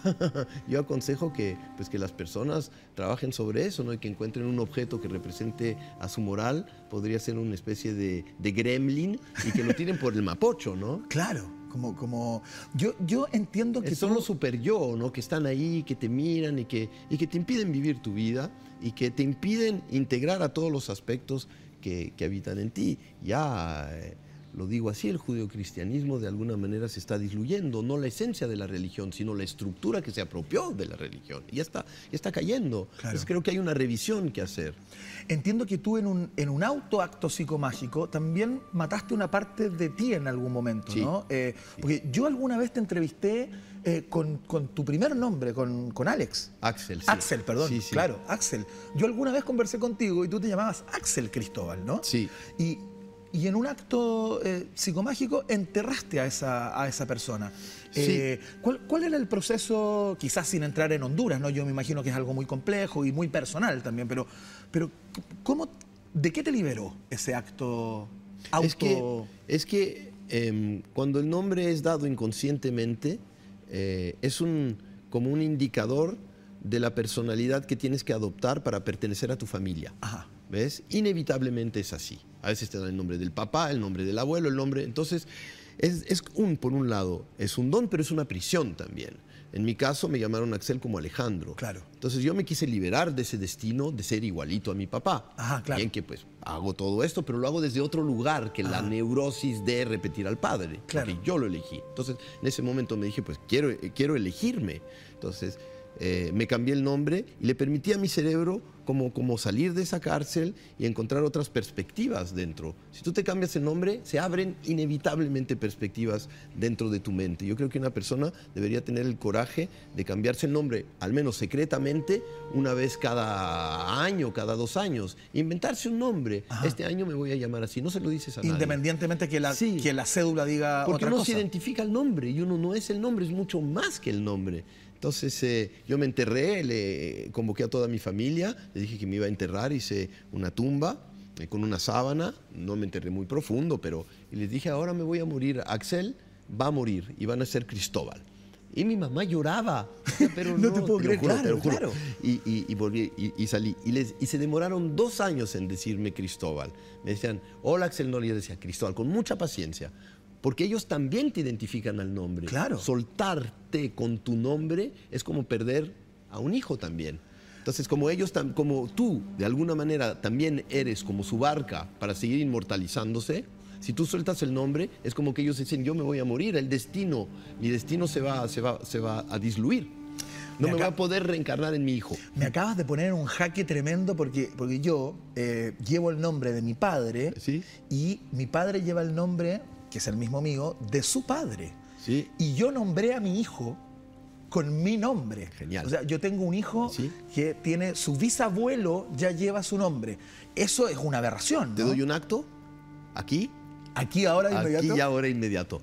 yo aconsejo que, pues, que las personas trabajen sobre eso, ¿no? Y que encuentren un objeto que represente a su moral, podría ser una especie de, de gremlin y que lo tiren por el mapocho, ¿no? (laughs) Claro, como, como yo, yo entiendo que Que son tú- los super yo, ¿no? Que están ahí, que te miran y que, y que te impiden vivir tu vida y que te impiden integrar a todos los aspectos que, que habitan en ti. Ya eh, lo digo así, el judeocristianismo de alguna manera se está disluyendo, no la esencia de la religión, sino la estructura que se apropió de la religión. Y ya está, ya está cayendo. Entonces creo que hay una revisión que hacer. Entiendo que tú en un, en un autoacto psicomágico también mataste una parte de ti en algún momento, Sí. ¿no? Eh, Porque yo alguna vez te entrevisté eh, con, con tu primer nombre, con, con Alex. Axel, sí. Axel, perdón. Sí, sí. Claro, Axel. Yo alguna vez conversé contigo y tú te llamabas Axel Cristóbal, ¿no? Sí. Y, y en un acto eh, psicomágico enterraste a esa, a esa persona. Eh, ¿cuál, cuál era el proceso, quizás sin entrar en Honduras, ¿no? Yo me imagino que es algo muy complejo y muy personal también, pero, pero ¿cómo, ¿de qué te liberó ese acto auto? Es que, es que em, cuando el nombre es dado inconscientemente, eh, es un, como un indicador de la personalidad que tienes que adoptar para pertenecer a tu familia. Ajá. ¿Ves? Inevitablemente es así. A veces te dan el nombre del papá, el nombre del abuelo, el nombre. Entonces, es, es un, por un lado, es un don, pero es una prisión también. En mi caso me llamaron Axel como Alejandro. Claro. Entonces yo me quise liberar de ese destino de ser igualito a mi papá. Ajá, claro. Bien que pues hago todo esto, pero lo hago desde otro lugar que la neurosis de repetir al padre. Claro. Porque yo lo elegí. Entonces en ese momento me dije, pues quiero, eh, quiero elegirme. Entonces eh, me cambié el nombre y le permití a mi cerebro como, como salir de esa cárcel y encontrar otras perspectivas dentro. Si tú te cambias el nombre, se abren inevitablemente perspectivas dentro de tu mente. Yo creo que una persona debería tener el coraje de cambiarse el nombre, al menos secretamente, una vez cada año, cada dos años. Inventarse un nombre. Este año me voy a llamar así. No se lo dices a nadie. Independientemente que la, que la cédula diga Porque otra uno cosa. se identifica el nombre y uno no es el nombre, es mucho más que el nombre. Entonces eh, yo me enterré, le convoqué a toda mi familia, le dije que me iba a enterrar, hice una tumba eh, con una sábana, no me enterré muy profundo, pero y les dije, ahora me voy a morir, Axel va a morir y van a ser Cristóbal. Y mi mamá lloraba, pero No (laughs) no, te puedo lo creer, juro, claro, te claro. Y, y- y volví y, y salí. Y, les- y se demoraron dos años en decirme Cristóbal. Me decían, hola Axel, no, y yo decía Cristóbal, con mucha paciencia. Porque ellos también te identifican al nombre. Claro. Soltarte con tu nombre es como perder a un hijo también. Entonces, como ellos, como tú, de alguna manera, también eres como su barca para seguir inmortalizándose, si tú sueltas el nombre, es como que ellos dicen, yo me voy a morir, el destino, mi destino se va, se va, se va a disluir. No Me me acá- a poder reencarnar en mi hijo. Me acabas de poner en un jaque tremendo porque, porque yo eh, llevo el nombre de mi padre ¿Sí? y mi padre lleva el nombre, que es el mismo mío, de su padre. ¿Sí? Y yo nombré a mi hijo con mi nombre. Genial. O sea, yo tengo un hijo Sí. que tiene su bisabuelo ya lleva su nombre. Eso es una aberración. Te doy un acto, aquí, Aquí ahora inmediato. aquí y ahora inmediato.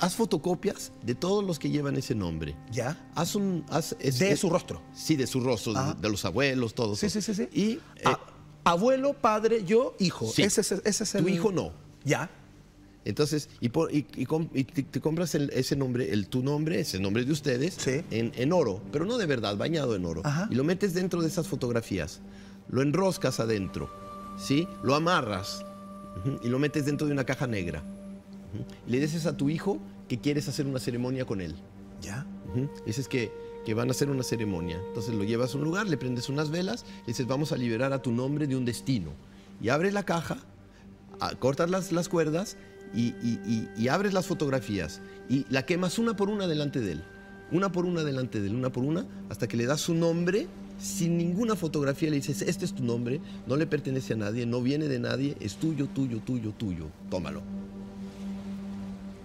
Haz fotocopias de todos los que llevan ese nombre. Ya. Haz un... haz- es- De es- su rostro. Sí, de su rostro, de, de los abuelos, todos. Sí, sí, sí, sí. Y eh, abuelo, padre, yo, hijo. Sí. Ese, es- ese es el. tu hijo no. Ya. Entonces, y, por- y- y y te, te compras el- ese nombre, el, tu nombre, ese nombre de ustedes, Sí. en, en oro, pero no de verdad, bañado en oro. Ajá. Y lo metes dentro de esas fotografías. Lo enroscas adentro, ¿sí? Lo amarras y lo metes dentro de una caja negra. Y le dices a tu hijo que quieres hacer una ceremonia con él. Ya. Dices que, que van a hacer una ceremonia. Entonces lo llevas a un lugar, le prendes unas velas, y dices, vamos a liberar a tu nombre de un destino. Y abres la caja, cortas las, las cuerdas y, y- y- y abres las fotografías. Y la quemas una por una delante de él. Una por una delante de él, una por una, hasta que le das su nombre. Sin ninguna fotografía le dices, este es tu nombre, no le pertenece a nadie, no viene de nadie, es tuyo, tuyo, tuyo, tuyo, tómalo.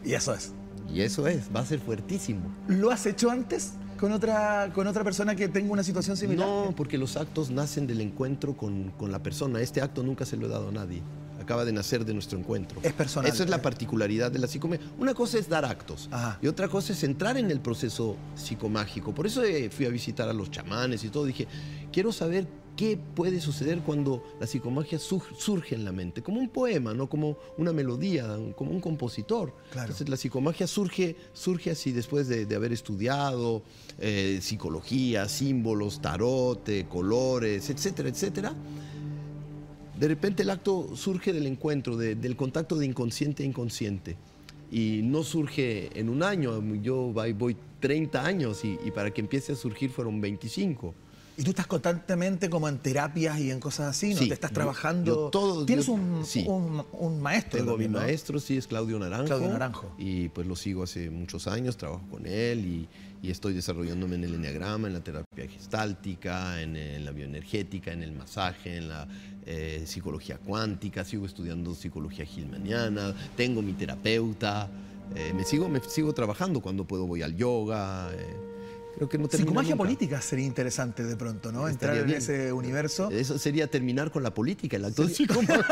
Y eso es. Y eso es, va a ser fuertísimo. ¿Lo has hecho antes con otra, con otra persona que tenga una situación similar? No, porque los actos nacen del encuentro con, con la persona. Este acto nunca se lo he dado a nadie. Acaba de nacer de nuestro encuentro. Es personal. Esa es la particularidad de la psicomagia. Una cosa es dar actos Ajá. y otra cosa es entrar en el proceso psicomágico. Por eso eh, fui a visitar a los chamanes y todo. Dije, quiero saber qué puede suceder cuando la psicomagia sur- surge en la mente, como un poema, no como una melodía, como un compositor. Claro. Entonces la psicomagia surge, surge así después de, de haber estudiado eh, psicología, símbolos, tarot, eh, colores, etcétera, etcétera. De repente el acto surge del encuentro, de- del contacto de inconsciente a inconsciente. Y no surge en un año, yo voy, voy 30 años y para que empiece a surgir fueron 25. Y tú estás constantemente como en terapias y en cosas así, ¿no? Sí, Te estás yo- trabajando. yo todo- Tienes yo- un, sí. un, un maestro. Tengo mi maestro, sí, es Claudio Naranjo. Claudio Naranjo. Y pues lo sigo hace muchos años, trabajo con él y, y estoy desarrollándome en el enneagrama, en la terapia gestáltica, en, en la bioenergética, en el masaje, en la eh, psicología cuántica, sigo estudiando psicología gilmaniana, tengo mi terapeuta, eh, me, sigo, me sigo trabajando cuando puedo, voy al yoga. eh, creo que no Psicomagia nunca. política sería interesante de pronto, ¿no? Entrar Estaría en bien. ese universo. Eso sería terminar con la política, el acto de psicomagia.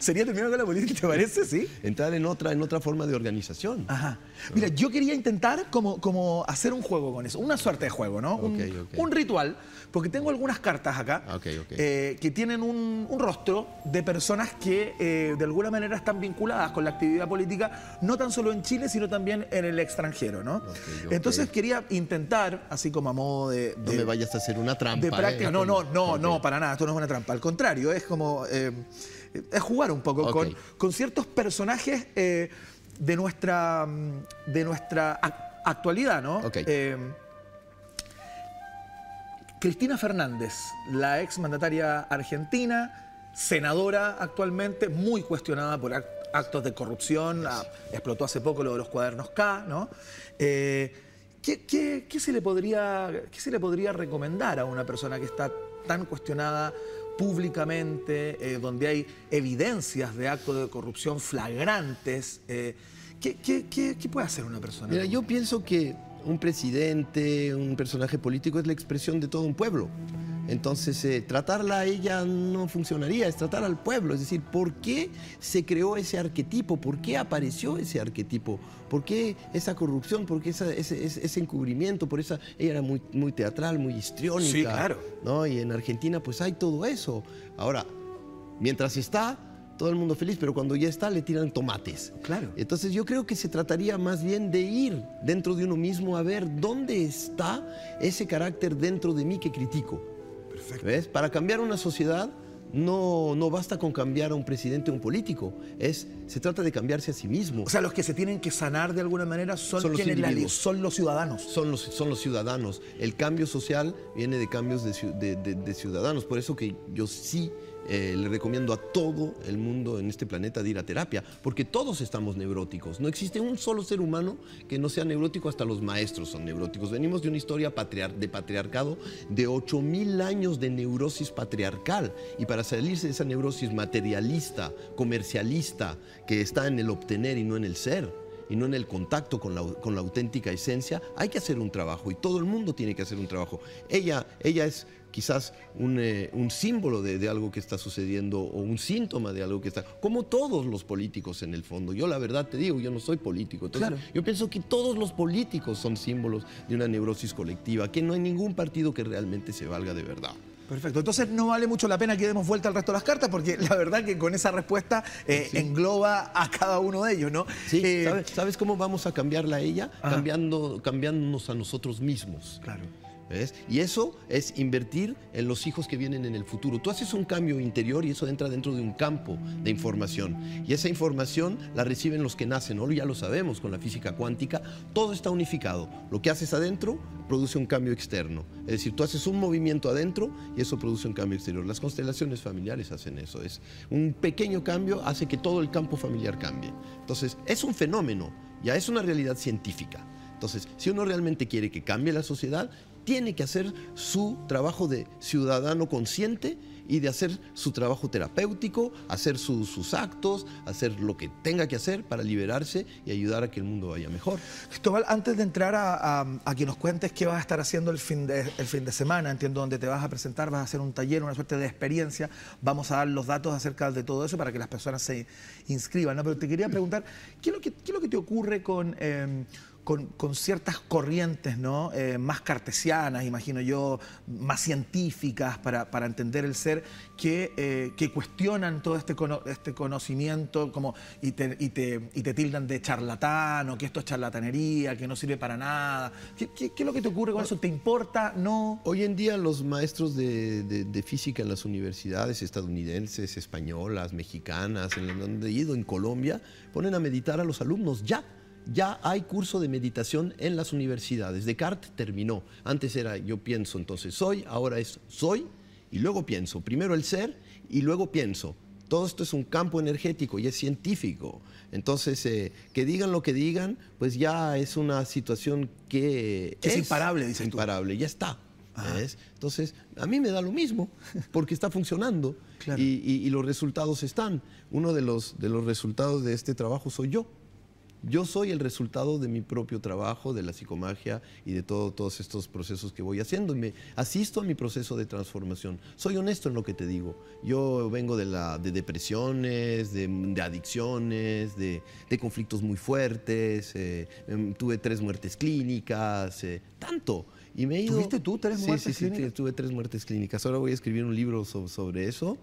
¿Sería terminar con la política, te parece? Sí. Entrar en otra, en otra forma de organización. Ajá. Mira, yo quería intentar como, como hacer un juego con eso, una suerte de juego, ¿no? Un, Ok, ok. un ritual, porque tengo algunas cartas acá Ah, eh, que tienen un, un rostro de personas que eh, de alguna manera están vinculadas con la actividad política, no tan solo en Chile, sino también en el extranjero, ¿no? Entonces quería intentar, así como a modo de... No de- me vayas a hacer una trampa. de práctica. ¿eh? No, no, no, Ok. no, para nada. Esto no es una trampa. Al contrario, es como. es jugar un poco con, con ciertos personajes de nuestra, mm, de nuestra ac- actualidad, ¿no? Ok. Eh, Cristina Fernández, la ex mandataria argentina, senadora actualmente, muy cuestionada por actos de corrupción, ah, explotó hace poco lo de los cuadernos K, ¿no? Eh, ¿qué, se le podría, ¿Qué se le podría recomendar a una persona que está tan cuestionada públicamente, eh, donde hay evidencias de actos de corrupción flagrantes? Eh, ¿qué, puede hacer una persona? Mira, yo pienso que un presidente, un personaje político es la expresión de todo un pueblo. Entonces, eh, tratarla a ella no funcionaría, es tratar al pueblo, es decir, ¿por qué se creó ese arquetipo? ¿Por qué apareció ese arquetipo? ¿Por qué esa corrupción? ¿Por qué ese, encubrimiento? Por esa, ella era muy, muy teatral, muy histriónica. Sí, claro. ¿no? Y en Argentina pues hay todo eso. Ahora, mientras está, todo el mundo feliz, pero cuando ya está le tiran tomates. Claro. Entonces yo creo que se trataría más bien de ir dentro de uno mismo a ver dónde está ese carácter dentro de mí que critico. Perfecto. ¿Ves? Para cambiar una sociedad no, no basta con cambiar a un presidente o un político, es, se trata de cambiarse a sí mismo. O sea, los que se tienen que sanar de alguna manera son, los individuos. son los ciudadanos. Son los, son los ciudadanos. El cambio social viene de cambios de, de ciudadanos. Por eso que yo sí eh, le recomiendo a todo el mundo en este planeta de ir a terapia, porque todos estamos neuróticos. No existe un solo ser humano que no sea neurótico, hasta los maestros son neuróticos. Venimos de una historia de patriarcado de 8000 años de neurosis patriarcal. Y para salirse de esa neurosis materialista, comercialista, que está en el obtener y no en el ser, y no en el contacto con la, con la, auténtica esencia, hay que hacer un trabajo y todo el mundo tiene que hacer un trabajo. Ella, ella es quizás eh, un, símbolo de, algo que está sucediendo o un síntoma de algo que está, como todos los políticos en el fondo. Yo la verdad te digo, yo no soy político. Entonces, Yo pienso que todos los políticos son símbolos de una neurosis colectiva, que no hay ningún partido que realmente se valga de verdad. Perfecto. Entonces no vale mucho la pena que demos vuelta al resto de las cartas porque la verdad que con esa respuesta eh, engloba a cada uno de ellos, ¿no? Sí. Eh, ¿Sabes, cómo vamos a cambiarla a ella? Cambiando, cambiándonos a nosotros mismos. Claro. Y eso es invertir en los hijos que vienen en el futuro. Tú haces un cambio interior y eso entra dentro de un campo de información. Y esa información la reciben los que nacen, ¿no? ya lo sabemos con la física cuántica, todo está unificado. Lo que haces adentro produce un cambio externo. Es decir, tú haces un movimiento adentro y eso produce un cambio exterior. Las constelaciones familiares hacen eso. Es un pequeño cambio hace que todo el campo familiar cambie. Entonces, es un fenómeno, ya es una realidad científica. Entonces, si uno realmente quiere que cambie la sociedad, tiene que hacer su trabajo de ciudadano consciente y de hacer su trabajo terapéutico, hacer sus actos, hacer lo que tenga que hacer para liberarse y ayudar a que el mundo vaya mejor. Cristóbal, antes de entrar a, que nos cuentes qué vas a estar haciendo el fin, de, el fin de semana, entiendo dónde te vas a presentar, vas a hacer un taller, una suerte de experiencia, vamos a dar los datos acerca de todo eso para que las personas se inscriban. ¿no? Pero te quería preguntar, ¿qué es lo que, qué lo que te ocurre con... Em, con, ciertas corrientes ¿no? Eh, más cartesianas, imagino yo, más científicas para, entender el ser, que, eh, que cuestionan todo este, este conocimiento como, y, te, y, te, y, te, tildan de charlatán o que esto es charlatanería, que no sirve para nada. ¿Qué, es lo que te ocurre con eso? ¿Te importa? ¿No? Hoy en día los maestros de, de, física en las universidades estadounidenses, españolas, mexicanas, en donde he ido, en Colombia, ponen a meditar a los alumnos ya ya hay curso de meditación en las universidades. Descartes terminó. Antes era yo pienso, entonces soy, ahora es soy y luego pienso. Primero el ser y luego pienso. Todo esto es un campo energético y es científico. Entonces, eh, que digan lo que digan, pues ya es una situación que, es, imparable, dices imparable, ya está. Entonces, a mí me da lo mismo, porque está funcionando (laughs) y, los resultados están. Uno de los, de los resultados de este trabajo soy yo. Yo soy el resultado de mi propio trabajo, de la psicomagia y de todos estos procesos que voy haciendo. Me asisto a mi proceso de transformación. Soy honesto en lo que te digo. Yo vengo de, la, de depresiones, de, adicciones, de, conflictos muy fuertes. Eh, em, tuve tres muertes clínicas, eh, tanto. Y me he ido... ¿Tuviste tú tres muertes clínicas? Sí, sí, tuve tres muertes clínicas. Ahora voy a escribir un libro sobre eso.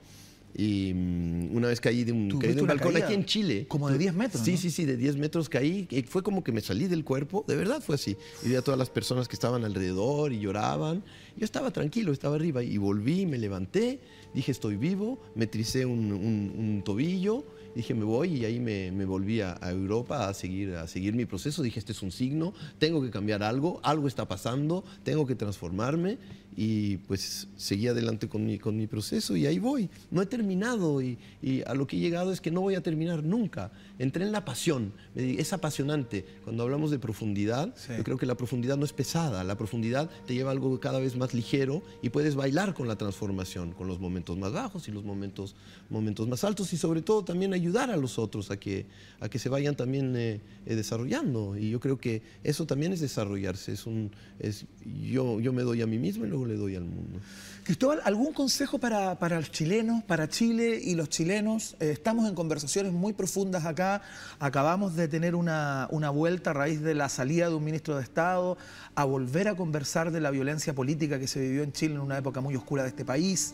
Y mm, una vez caí de un, balcón aquí en Chile. Como de 10 metros. Sí, sí, sí, de 10 metros caí. Y fue como que me salí del cuerpo. De verdad fue así. Y vi a todas las personas que estaban alrededor y lloraban. Yo estaba tranquilo, estaba arriba. Y volví, me levanté, dije estoy vivo, me tricé un, un tobillo dije me voy y ahí me, me volví a, Europa a seguir, a seguir mi proceso. Dije este es un signo, tengo que cambiar algo, algo está pasando, tengo que transformarme y pues seguí adelante con mi, con mi proceso y ahí voy. No he terminado y, y, a lo que he llegado es que no voy a terminar nunca. Entré en la pasión, es apasionante. Cuando hablamos de profundidad, yo creo que la profundidad no es pesada, la profundidad te lleva a algo cada vez más ligero y puedes bailar con la transformación, con los momentos más bajos y los momentos, momentos más altos y sobre todo también ayudar a los otros a que, a que se vayan también eh, eh, desarrollando. Y yo creo que eso también es desarrollarse, es un, es, yo, yo me doy a mí mismo y le doy al mundo. Cristóbal, ¿algún consejo para, para los chilenos, para Chile y los chilenos? Eh, estamos en conversaciones muy profundas acá. Acabamos de tener una, una vuelta a raíz de la salida de un ministro de Estado a volver a conversar de la violencia política que se vivió en Chile en una época muy oscura de este país.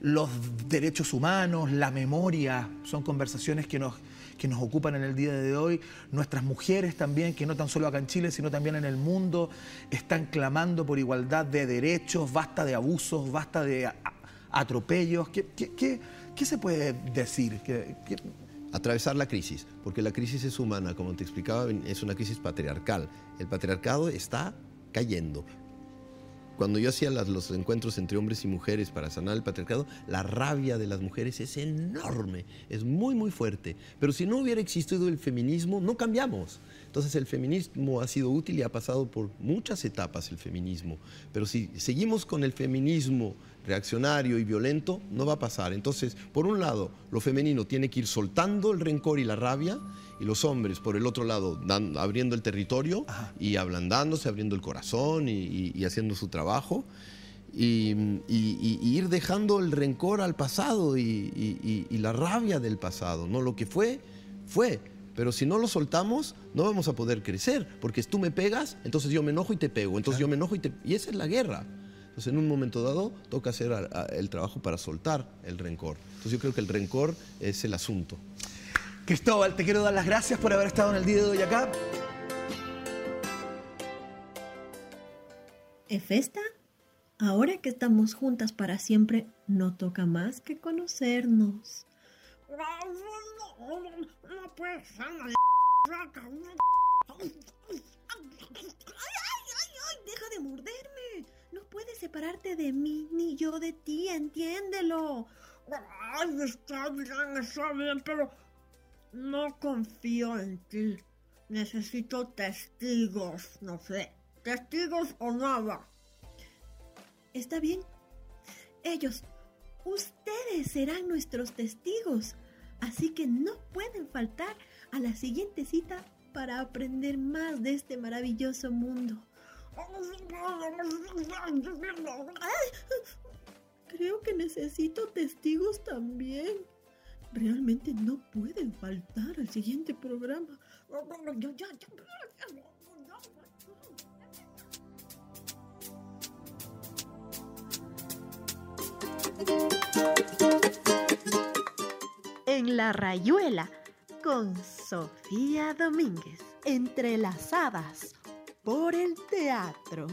Los derechos humanos, la memoria, son conversaciones que nos que nos ocupan en el día de hoy, nuestras mujeres también, que no tan solo acá en Chile, sino también en el mundo, están clamando por igualdad de derechos, basta de abusos, basta de atropellos. ¿Qué, qué, se puede decir? Atravesar la crisis, porque la crisis es humana, como te explicaba, es una crisis patriarcal. El patriarcado está cayendo, cuando yo hacía los encuentros entre hombres y mujeres para sanar el patriarcado, la rabia de las mujeres es enorme, es muy, muy fuerte. Pero si no hubiera existido el feminismo, no cambiamos. Entonces el feminismo ha sido útil y ha pasado por muchas etapas el feminismo. Pero si seguimos con el feminismo reaccionario y violento, no va a pasar. Entonces, por un lado, lo femenino tiene que ir soltando el rencor y la rabia, y los hombres, por el otro lado, abriendo el territorio y ablandándose, abriendo el corazón y, haciendo su trabajo. Y, ir dejando el rencor al pasado y, la rabia del pasado. ¿no? Lo que fue, fue. Pero si no lo soltamos, no vamos a poder crecer, porque tú me pegas, entonces yo me enojo y te pego, entonces yo me enojo y te... Y esa es la guerra. Entonces, en un momento dado, toca hacer el trabajo para soltar el rencor. Entonces, yo creo que el rencor es el asunto. Cristóbal, te quiero dar las gracias por haber estado en el día de hoy acá. ¿Efesta? Ahora que estamos juntas para siempre, no toca más que conocernos. ¡Deja de morderme! No puedes separarte de mí ni yo de ti, entiéndelo. Ay, está bien, está bien, pero no confío en ti. Necesito testigos, no sé. Testigos o nada. Está bien. Ellos, ustedes serán nuestros testigos. Así que no pueden faltar a la siguiente cita para aprender más de este maravilloso mundo. (laughs) Creo que necesito testigos también. Realmente no pueden faltar al siguiente programa. En la rayuela con Sofía Domínguez, entrelazadas por el teatro.